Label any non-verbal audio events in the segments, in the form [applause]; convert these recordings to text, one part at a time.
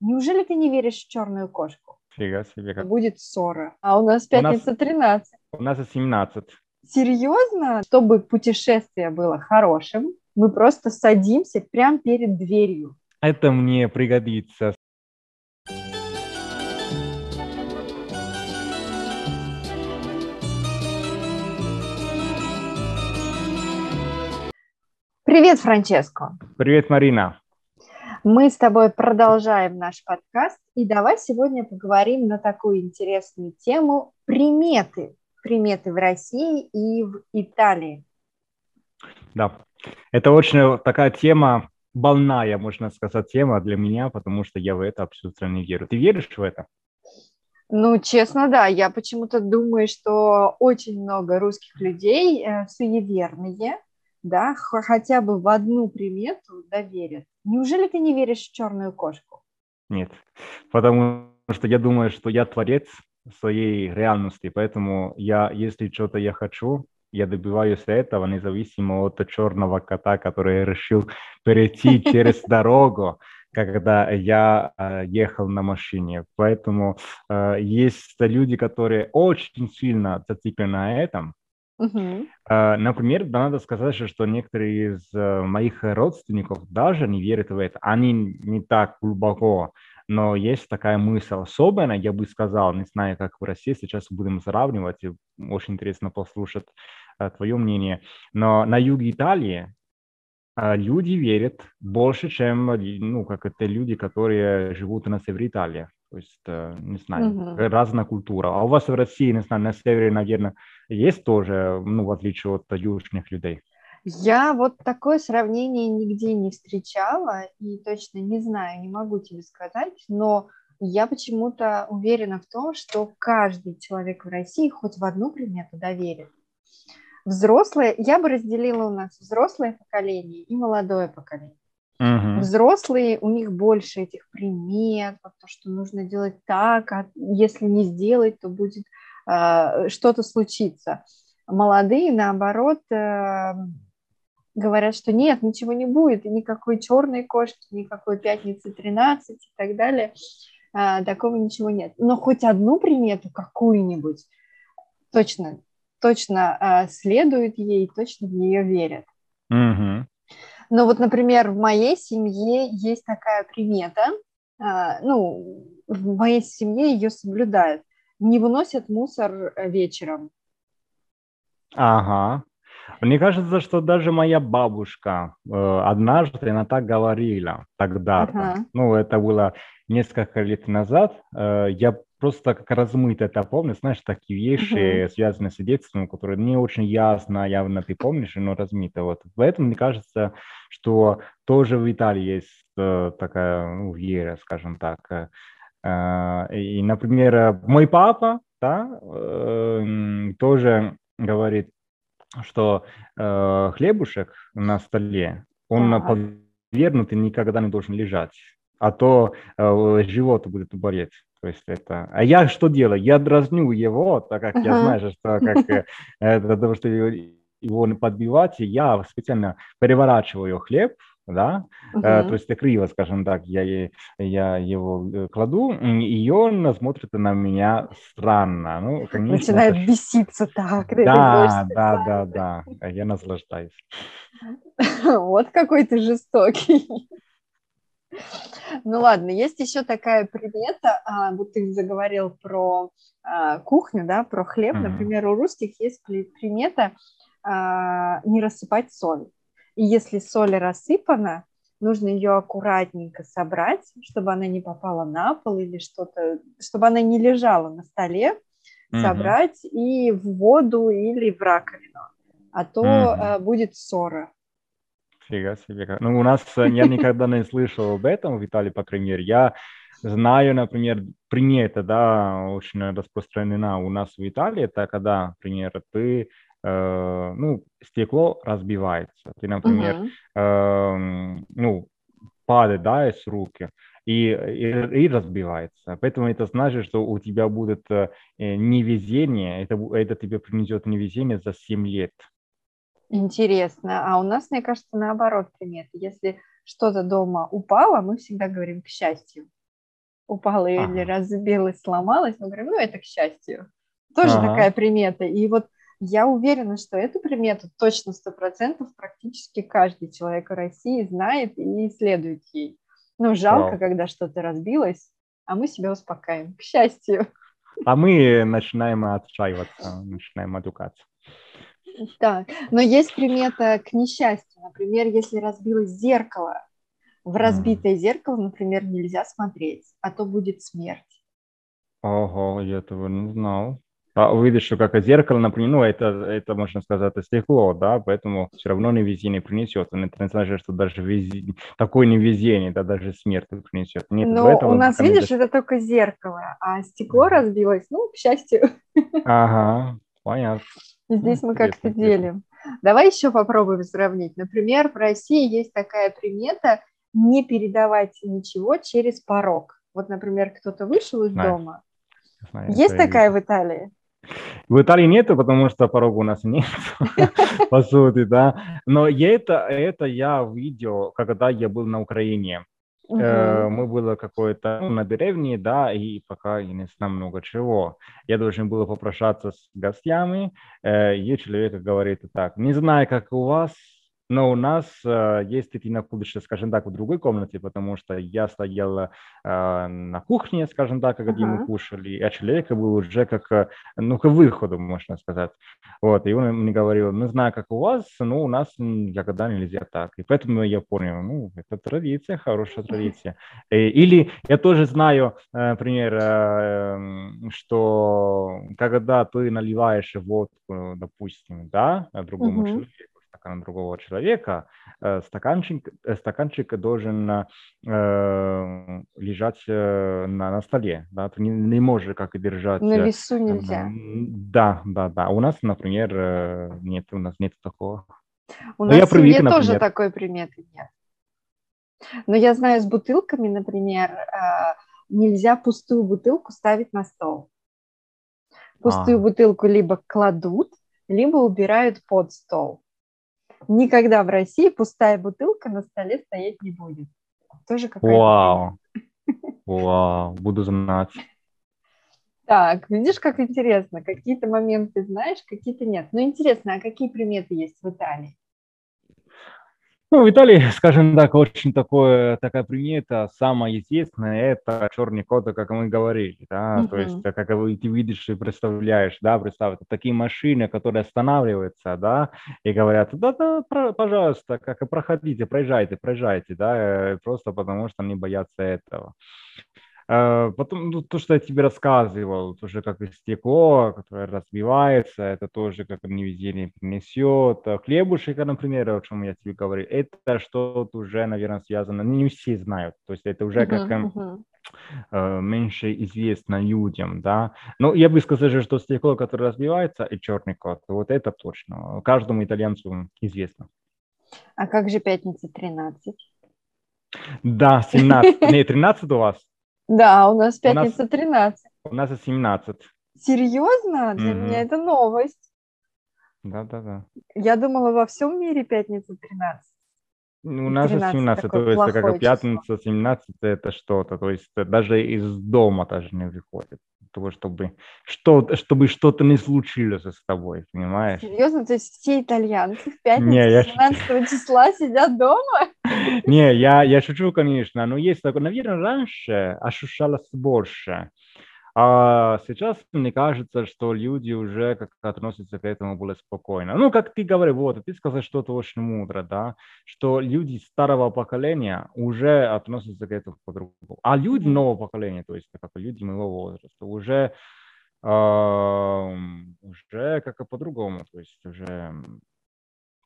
Неужели ты не веришь в черную кошку? Фига себе. Как... Будет ссора. А у нас пятница У нас- 13. У нас 17. Серьезно? Чтобы путешествие было хорошим, мы просто садимся прямо перед дверью. Это мне пригодится. Привет, Франческо. Привет, Марина. Мы с тобой продолжаем наш подкаст, и давай сегодня поговорим на такую интересную тему приметы. Приметы в России и в Италии. Да, это очень такая тема, больная, можно сказать, тема для меня, потому что я в это абсолютно не верю. Ты веришь в это? Ну, честно, да, я почему-то думаю, что очень много русских людей э, суеверные, да, хотя бы в одну примету да, верят. Неужели ты не веришь в черную кошку? Нет, потому что я думаю, что я творец своей реальности, поэтому я, если что-то я хочу, я добиваюсь этого, независимо от черного кота, который решил перейти [laughs] через дорогу, когда я э, ехал на машине. Поэтому э, есть люди, которые очень сильно зациклены на этом, Э, Например, да, надо сказать, что- некоторые из э, моих родственников даже не верят в это. Они не так глубоко, но есть такая мысль. Особенно, я бы сказал, не знаю, как в России, сейчас будем сравнивать, и очень интересно послушать э, твое мнение. Но на юге Италии э, люди верят больше, чем ну, как это люди, которые живут на севере Италии. То есть, не знаю, Мгм. разная культура. А у вас в России, не знаю, на севере, наверное, есть тоже, ну, в отличие от южных людей. Я вот такое сравнение нигде не встречала и точно не знаю, не могу тебе сказать, но я почему-то уверена в том, что каждый человек в России хоть в одну примету да, верит. Взрослые, я бы разделила у нас взрослое поколение и молодое поколение. Мгм. Взрослые, у них больше этих примет, вот то, что нужно делать так, а если не сделать, то будет что-то случиться. Молодые, наоборот, э, говорят, что нет, ничего не будет, и никакой черной кошки, никакой пятницы 13 и так далее, А, такого ничего нет. Но хоть одну примету какую-нибудь точно, точно э, следуют ей, точно в нее верят. Мгм. Но вот, например, в моей семье есть такая примета, ну, в моей семье ее соблюдают. Не выносят мусор э, вечером. Ага. Мне кажется, что даже моя бабушка э, однажды она так говорила тогда-то. Ага. Ну, это было несколько лет назад. Э, я просто как размыто это помню, знаешь, такие вещи, связанные с детством, которые не очень ясно, явно ты помнишь, но размыто. Вот. Поэтому мне кажется, что тоже в Италии есть э, такая ну, вера, скажем так. Э, И, например, э, мой папа, да, э, м, тоже говорит, что э, хлебушек на столе, он Так. повернутый никогда не должен лежать, а то э, живот будет болеть. То есть это... А я что делаю? Я дразню его, так как я Ага. знаю, что как, для того, чтобы его- подбивать, я специально переворачиваю хлеб, да, Мгм. то есть криво, скажем так, я, я его э, кладу, и он смотрит на меня странно. Ну, конечно, Начинает это беситься так. Да, да, да, да, А я наслаждаюсь. [laughs] Вот какой ты жестокий. Ну ладно, есть еще такая примета, а, вот ты заговорил про а, кухню, да, про хлеб. Мгм. Например, у русских есть при- примета а, не рассыпать соль. И если соль рассыпана, нужно ее аккуратненько собрать, чтобы она не попала на пол или что-то, чтобы она не лежала на столе, Мгм. собрать и в воду или в раковину, а то а, будет ссора. Фига себе. Ну, у нас э, я никогда не слышал об этом в Италии, по крайней мере. Я знаю, например, примета, да, очень распространена у нас в Италии, это когда, например, ты, э, ну, стекло разбивается. Ты, например, Мгм. эм, ну, падает, да, из руки и, и, и разбивается. Поэтому это значит, что у тебя будет э, невезение, это, это тебе принесет невезение за 7 лет. Интересно. А у нас, мне кажется, наоборот примета. Если что-то дома упало, мы всегда говорим к счастью. упала ага. или разбилась, сломалась, мы говорим, ну, это к счастью. Тоже ага. такая примета. И вот я уверена, что эту примету точно сто процентов практически каждый человек в России знает и следует ей. Ну, жалко, Вау. когда что-то разбилось, а мы себя успокаиваем, к счастью. А мы начинаем отчаиваться, начинаем матюкаться. Да, но есть примета к несчастью. Например, если разбилось зеркало, в разбитое mm. зеркало, например, нельзя смотреть, а то будет смерть. Ого, я этого не знал. А что как зеркало, например, ну, это, это, можно сказать, стекло, да, поэтому все равно не везение принесет. Это не значит, что даже везение, такое невезение, да, даже смерть принесет. Нет, Но у нас, видишь, это только зеркало, а стекло разбилось, ну, к счастью. Ага, понятно. [laughs] Здесь мы как-то делим. Давай еще попробуем сравнить. Например, в России есть такая примета не передавать ничего через порог. Вот, например, кто-то вышел из Знаю. дома. Знаю, есть такая в Италии? В Италии нету, потому что порога у нас [laughs] нет, по сути, да. Но это, это я видел, когда я был на Украине. Uh-huh. Мы было какое-то ну, на деревне, да, и пока я не знаю много чего. Я должен был попрощаться с гостями, э, и человек говорит так, не знаю, как у вас, но у нас, э, если ты находишься, скажем так, в другой комнате, потому что я стоял э, на кухне, скажем так, когда uh-huh. мы кушали, а человек был уже как, э, ну, к выходу, можно сказать. Вот, и он мне говорил, не знаю, как у вас, но у нас никогда нельзя так. И поэтому я понял, ну, это традиция, хорошая традиция. Или я тоже знаю, например, эм, что когда ты наливаешь водку, допустим, да, другому uh-huh. человеку, стакана другого человека, э, стаканчик, э, стаканчик должен э, лежать э, на, на столе. Да? Ты не, не можешь как держать... На весу нельзя. Да, да, да. У нас, например, нет, у нас нет такого. У Но нас я привык, например... тоже такой приметы нет. Но я знаю, с бутылками, например, нельзя пустую бутылку ставить на стол. Пустую а. бутылку либо кладут, либо убирают под стол никогда в России пустая бутылка на столе стоять не будет. Тоже какая-то... Вау! Вау, буду знать. Так, видишь, как интересно. Какие-то моменты знаешь, какие-то нет. Ну, интересно, а какие приметы есть в Италии? Ну, в Италии, [laughs] скажем так, очень такое, такая примета, самая известная, это черный кот, как мы говорили, да, uh-huh. то есть, как вы, ты видишь и представляешь, да, представь, такие машины, которые останавливаются, да, и говорят, да-да, пожалуйста, как проходите, проезжайте, проезжайте, да, э, просто потому что они боятся этого. Э, потом ну, то, что я тебе рассказывал, тоже как и стекло, которое разбивается, это тоже как невезение принесет. Э, хлебушек, например, о чем я тебе говорил, это что-то уже, наверное, связано, ну, не все знают, то есть это уже uh-huh, как uh-huh. Меньше известно людям, да. Но я бы сказал, что стекло, которое разбивается, и черный кот, вот это точно, каждому итальянцу известно. А как же пятница 13? Да, 17. Не, 13 у вас? Да, у нас пятница у нас, 13. У нас 17. Серьезно? Для mm-hmm. меня это новость. Да, да, да. Я думала, во всем мире пятница 13. Ну, у нас 13, 17, то есть как пятница, 17 это что-то, то есть даже из дома даже не выходит, того, чтобы, что, чтобы что-то не случилось с тобой, понимаешь? Серьезно? То есть все итальянцы в пятницу не, я... 17 [laughs] числа сидят дома? Не, я, я шучу, конечно, но есть такое, наверное, раньше ощущалось больше, а сейчас мне кажется, что люди уже как относятся к этому более спокойно. Ну, как ты говоришь, вот, ты сказал что-то очень мудро, да, что люди старого поколения уже относятся к этому по-другому. А люди нового поколения, то есть как люди моего возраста, уже, э, уже как-то по-другому, то есть уже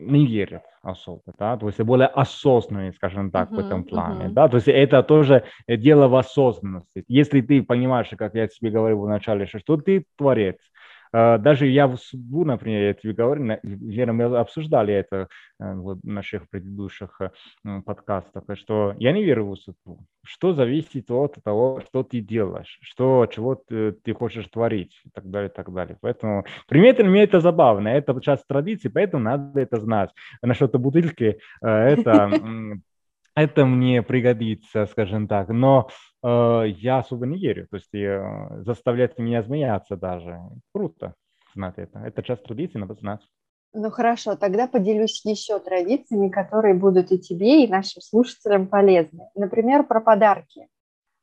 не верят особо, да, то есть более осознанные, скажем так, uh-huh, в этом плане, uh-huh. да, то есть это тоже дело в осознанности. Если ты понимаешь, как я тебе говорил в начале, что ты творец, даже я в суду, например, я тебе говорю, Вера, мы обсуждали это э, в наших предыдущих э, подкастах, что я не верю в судьбу. Что зависит от того, что ты делаешь, что, чего ты, ты хочешь творить и так далее, и так далее. Поэтому приметы мне это забавно, это часть традиции, поэтому надо это знать. Насчет бутылки, э, это [laughs] это мне пригодится, скажем так. Но э, я особо не верю. То есть э, заставлять меня смеяться даже. Круто знать это. Это часть традиции, надо знать. Ну хорошо, тогда поделюсь еще традициями, которые будут и тебе, и нашим слушателям полезны. Например, про подарки.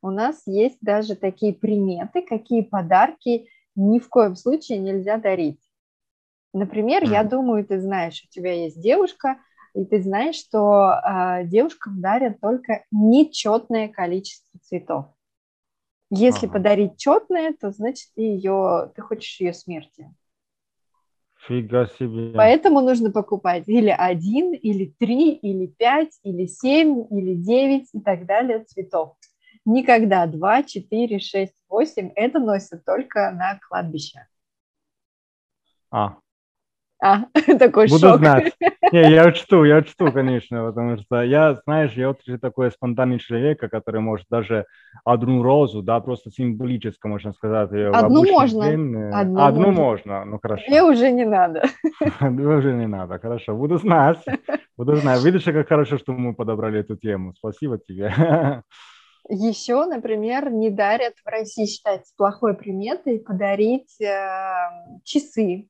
У нас есть даже такие приметы, какие подарки ни в коем случае нельзя дарить. Например, mm. я думаю, ты знаешь, у тебя есть девушка, и ты знаешь, что э, девушкам дарят только нечетное количество цветов. Если ага. подарить четное, то значит ты ее, ты хочешь ее смерти. Фига себе. Поэтому нужно покупать или один, или три, или пять, или семь, или девять и так далее цветов. Никогда два, четыре, шесть, восемь. Это носят только на кладбище. А, а, [laughs] такой Буду шок. знать. [laughs] Не, я учту, я учту, конечно, потому что я, знаешь, я вот такой спонтанный человек, который может даже одну розу, да, просто символически, можно сказать. Одну можно. День, одну, одну можно. можно, ну хорошо. Мне уже не надо. [laughs] Мне уже не надо, хорошо, буду знать. Буду знать. Видишь, как хорошо, что мы подобрали эту тему. Спасибо тебе. Еще, например, не дарят в России считается плохой приметой подарить э, часы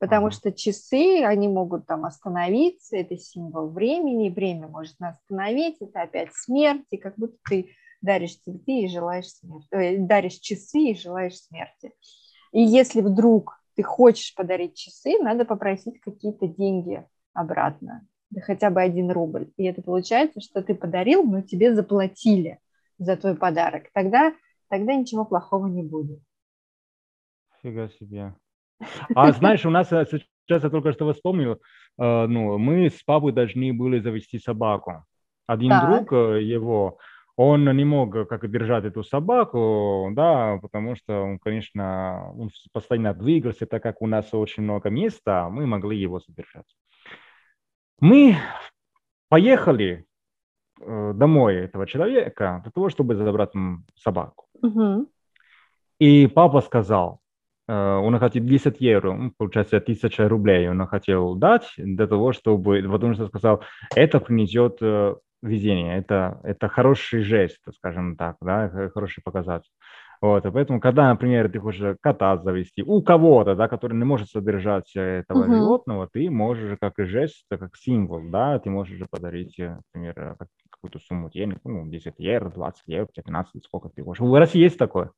потому что часы, они могут там остановиться, это символ времени, время может остановить, это опять смерть, и как будто ты даришь цветы и желаешь смерти, э, даришь часы и желаешь смерти. И если вдруг ты хочешь подарить часы, надо попросить какие-то деньги обратно, да хотя бы один рубль. И это получается, что ты подарил, но тебе заплатили за твой подарок. Тогда, тогда ничего плохого не будет. Фига себе. А знаешь, у нас э, сейчас я только что вспомнил, э, ну, мы с папой должны были завести собаку. Один так. друг э, его, он не мог как держать эту собаку, да, потому что он, конечно, он постоянно двигался, так как у нас очень много места, мы могли его содержать. Мы поехали домой этого человека для того, чтобы забрать собаку. Угу. И папа сказал, он хотел 10 евро, получается 1000 рублей он хотел дать для того, чтобы, потому что сказал, это принесет э, везение, это, это хороший жест, скажем так, да, хороший показатель. Вот, и поэтому, когда, например, ты хочешь кота завести у кого-то, да, который не может содержать этого uh-huh. животного, ты можешь как и жест, как символ, да, ты можешь подарить, например, какую-то сумму денег, ну, 10 евро, 20 евро, 15, сколько ты хочешь. У России есть такое?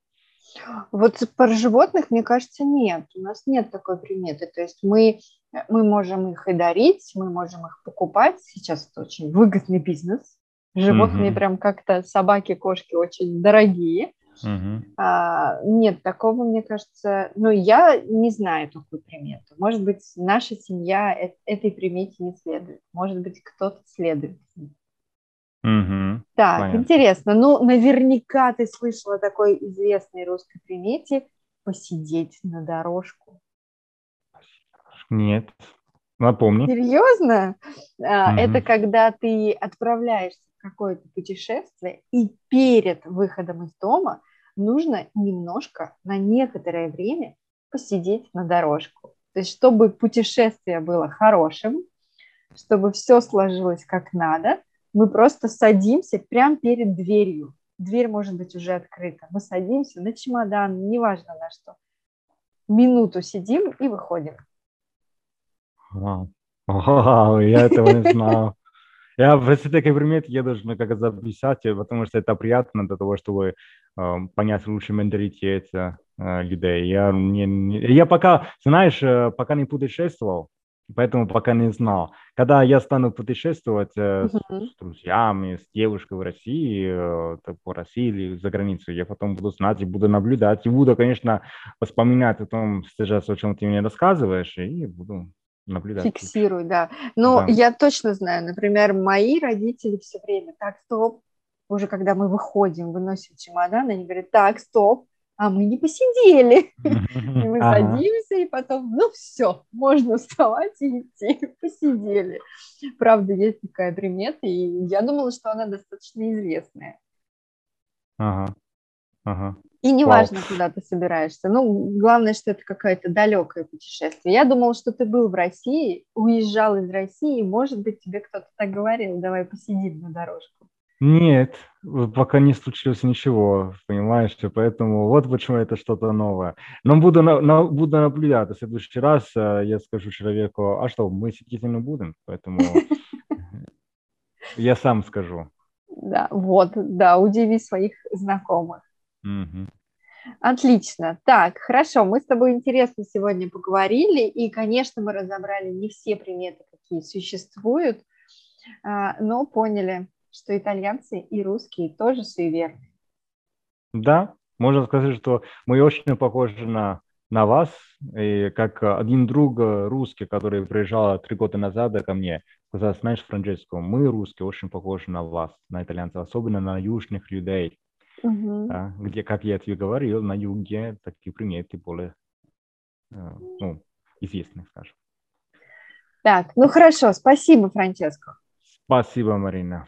Вот про животных, мне кажется, нет. У нас нет такой приметы. То есть мы, мы можем их и дарить, мы можем их покупать. Сейчас это очень выгодный бизнес. Животные угу. прям как-то собаки, кошки очень дорогие. Угу. А, нет, такого, мне кажется, ну, я не знаю такую примету. Может быть, наша семья этой примете не следует. Может быть, кто-то следует. Угу, так, понятно. интересно. Ну, наверняка ты слышала о такой известной русской примете посидеть на дорожку. Нет, напомни. Серьезно? Угу. Это когда ты отправляешься в какое-то путешествие, и перед выходом из дома нужно немножко, на некоторое время посидеть на дорожку. То есть, чтобы путешествие было хорошим, чтобы все сложилось как надо – мы просто садимся прямо перед дверью. Дверь может быть уже открыта. Мы садимся на чемодан, неважно на что. Минуту сидим и выходим. Вау, я этого не знал. Я просто такой примет я должен как записать, потому что это приятно для того, чтобы э, понять лучше менталитет э, людей. Я, не, я пока, знаешь, э, пока не путешествовал, поэтому пока не знал. Когда я стану путешествовать э, uh-huh. с, с друзьями, с девушкой в России, э, по России или за границей, я потом буду знать и буду наблюдать, и буду, конечно, вспоминать о том, сейчас, о чем ты мне рассказываешь, и буду наблюдать. Фиксируй, да. Но да. я точно знаю, например, мои родители все время, так, стоп, уже когда мы выходим, выносим чемодан, они говорят, так, стоп, а мы не посидели. И мы садимся, и потом, ну все, можно вставать и идти, [laughs] посидели. Правда, есть такая примета, и я думала, что она достаточно известная. Ага. Ага. И неважно, Вау. куда ты собираешься. Ну, главное, что это какое-то далекое путешествие. Я думала, что ты был в России, уезжал из России, и, может быть, тебе кто-то так говорил, давай посидим на дорожку. Нет, пока не случилось ничего, понимаешь, поэтому вот почему это что-то новое. Но буду, на, на, буду наблюдать, в следующий раз э, я скажу человеку, а что, мы не будем, поэтому я сам скажу. Да, вот, да, удиви своих знакомых. Отлично. Так, хорошо, мы с тобой интересно сегодня поговорили, и, конечно, мы разобрали не все приметы, какие существуют, а, но поняли, что итальянцы и русские тоже суеверны. Да, можно сказать, что мы очень похожи на, на вас, и как один друг русский, который приезжал три года назад ко мне, сказал, знаешь, Франческо, мы русские очень похожи на вас, на итальянцев, особенно на южных людей. Угу. Да, где, как я тебе говорил, на юге такие приметы более ну, известные, скажем. Так, ну хорошо, спасибо, Франческо. Спасибо, Марина.